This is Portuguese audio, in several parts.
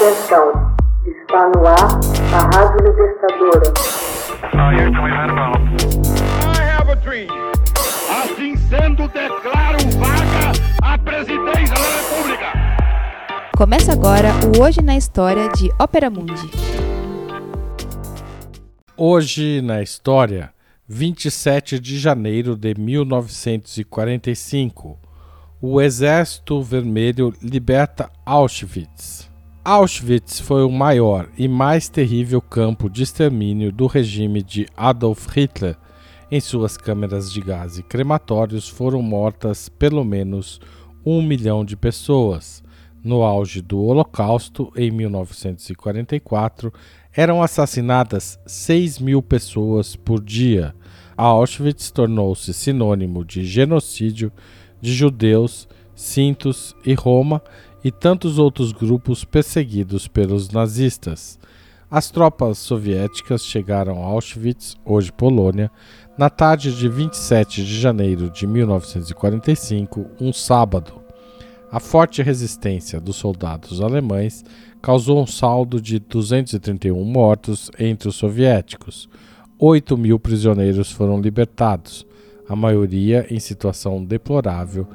Atenção, está no ar a Rádio Libertadora. Assim sendo, declaro vaga a presidência da República. Começa agora o Hoje na História de Ópera Mundi. Hoje na História, 27 de janeiro de 1945 o Exército Vermelho liberta Auschwitz. Auschwitz foi o maior e mais terrível campo de extermínio do regime de Adolf Hitler. Em suas câmeras de gás e crematórios foram mortas pelo menos um milhão de pessoas. No auge do Holocausto, em 1944, eram assassinadas 6 mil pessoas por dia. Auschwitz tornou-se sinônimo de genocídio de judeus, cintos e Roma e tantos outros grupos perseguidos pelos nazistas. As tropas soviéticas chegaram a Auschwitz, hoje Polônia, na tarde de 27 de janeiro de 1945, um sábado. A forte resistência dos soldados alemães causou um saldo de 231 mortos entre os soviéticos. 8 mil prisioneiros foram libertados, a maioria em situação deplorável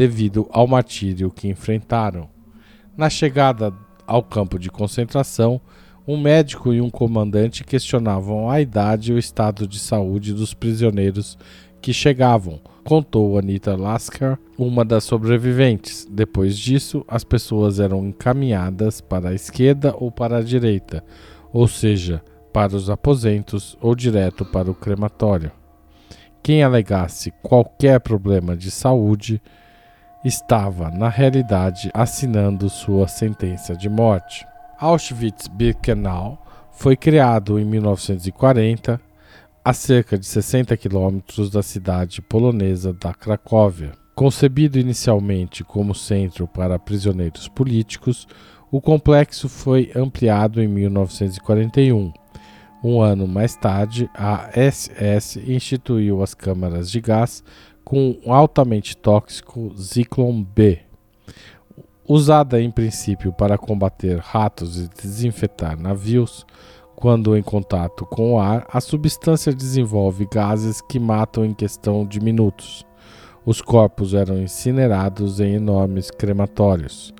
devido ao martírio que enfrentaram. Na chegada ao campo de concentração, um médico e um comandante questionavam a idade e o estado de saúde dos prisioneiros que chegavam, contou Anita Lasker, uma das sobreviventes. Depois disso, as pessoas eram encaminhadas para a esquerda ou para a direita, ou seja, para os aposentos ou direto para o crematório. Quem alegasse qualquer problema de saúde estava, na realidade, assinando sua sentença de morte. Auschwitz-Birkenau foi criado em 1940 a cerca de 60 quilômetros da cidade polonesa da Cracóvia. Concebido inicialmente como centro para prisioneiros políticos, o complexo foi ampliado em 1941 um ano mais tarde, a SS instituiu as câmaras de gás com o altamente tóxico Zyklon B. Usada em princípio para combater ratos e desinfetar navios, quando em contato com o ar, a substância desenvolve gases que matam em questão de minutos. Os corpos eram incinerados em enormes crematórios.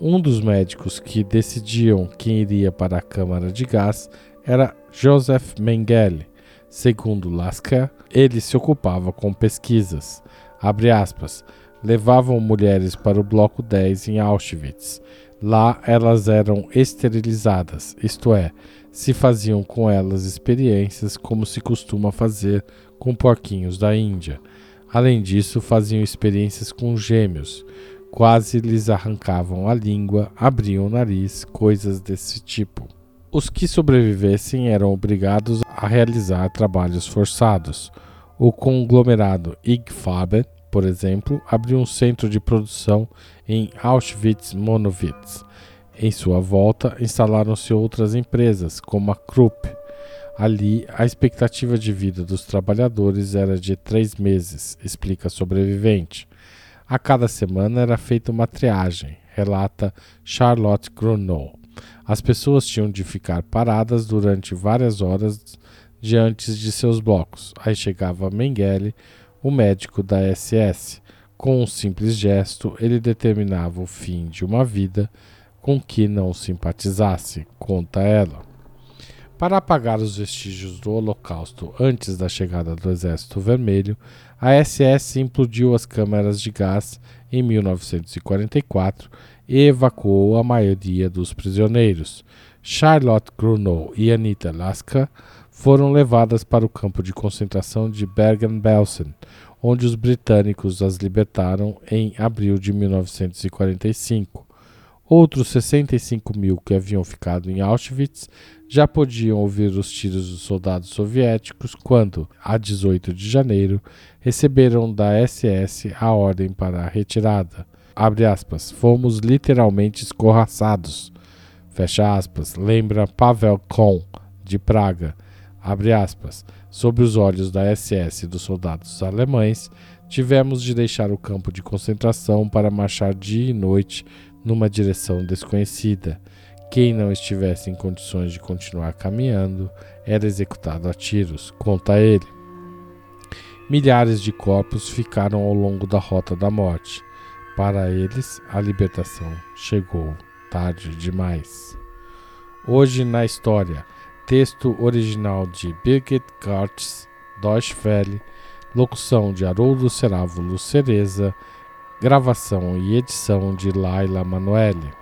Um dos médicos que decidiam quem iria para a câmara de gás era Joseph Mengele. Segundo Lasker, ele se ocupava com pesquisas. Aspas, levavam mulheres para o bloco 10 em Auschwitz. Lá elas eram esterilizadas, isto é, se faziam com elas experiências como se costuma fazer com porquinhos da Índia. Além disso, faziam experiências com gêmeos. Quase lhes arrancavam a língua, abriam o nariz, coisas desse tipo. Os que sobrevivessem eram obrigados a realizar trabalhos forçados. O conglomerado Ig Farben, por exemplo, abriu um centro de produção em Auschwitz-Monowitz. Em sua volta, instalaram-se outras empresas, como a Krupp. Ali, a expectativa de vida dos trabalhadores era de três meses, explica a sobrevivente. A cada semana era feita uma triagem, relata Charlotte Grunow. As pessoas tinham de ficar paradas durante várias horas diante de seus blocos. Aí chegava Mengele, o médico da SS. Com um simples gesto, ele determinava o fim de uma vida com que não simpatizasse, conta ela. Para apagar os vestígios do Holocausto antes da chegada do Exército Vermelho, a SS implodiu as câmaras de gás em 1944 e evacuou a maioria dos prisioneiros. Charlotte Grunow e Anita Laska foram levadas para o campo de concentração de Bergen-Belsen, onde os britânicos as libertaram em abril de 1945. Outros 65 mil que haviam ficado em Auschwitz já podiam ouvir os tiros dos soldados soviéticos quando, a 18 de janeiro, receberam da SS a ordem para a retirada. Aspas, fomos literalmente escorraçados, fecha aspas, lembra Pavel Kohn, de Praga, abre aspas, sob os olhos da SS e dos soldados alemães, tivemos de deixar o campo de concentração para marchar dia e noite numa direção desconhecida. Quem não estivesse em condições de continuar caminhando era executado a tiros, conta ele. Milhares de corpos ficaram ao longo da rota da morte. Para eles, a libertação chegou tarde demais. Hoje na história, texto original de Birgit Kartz, Deutsche Welle, locução de Haroldo Cerávulo Cereza, gravação e edição de Laila Manoeli.